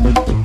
Thank you.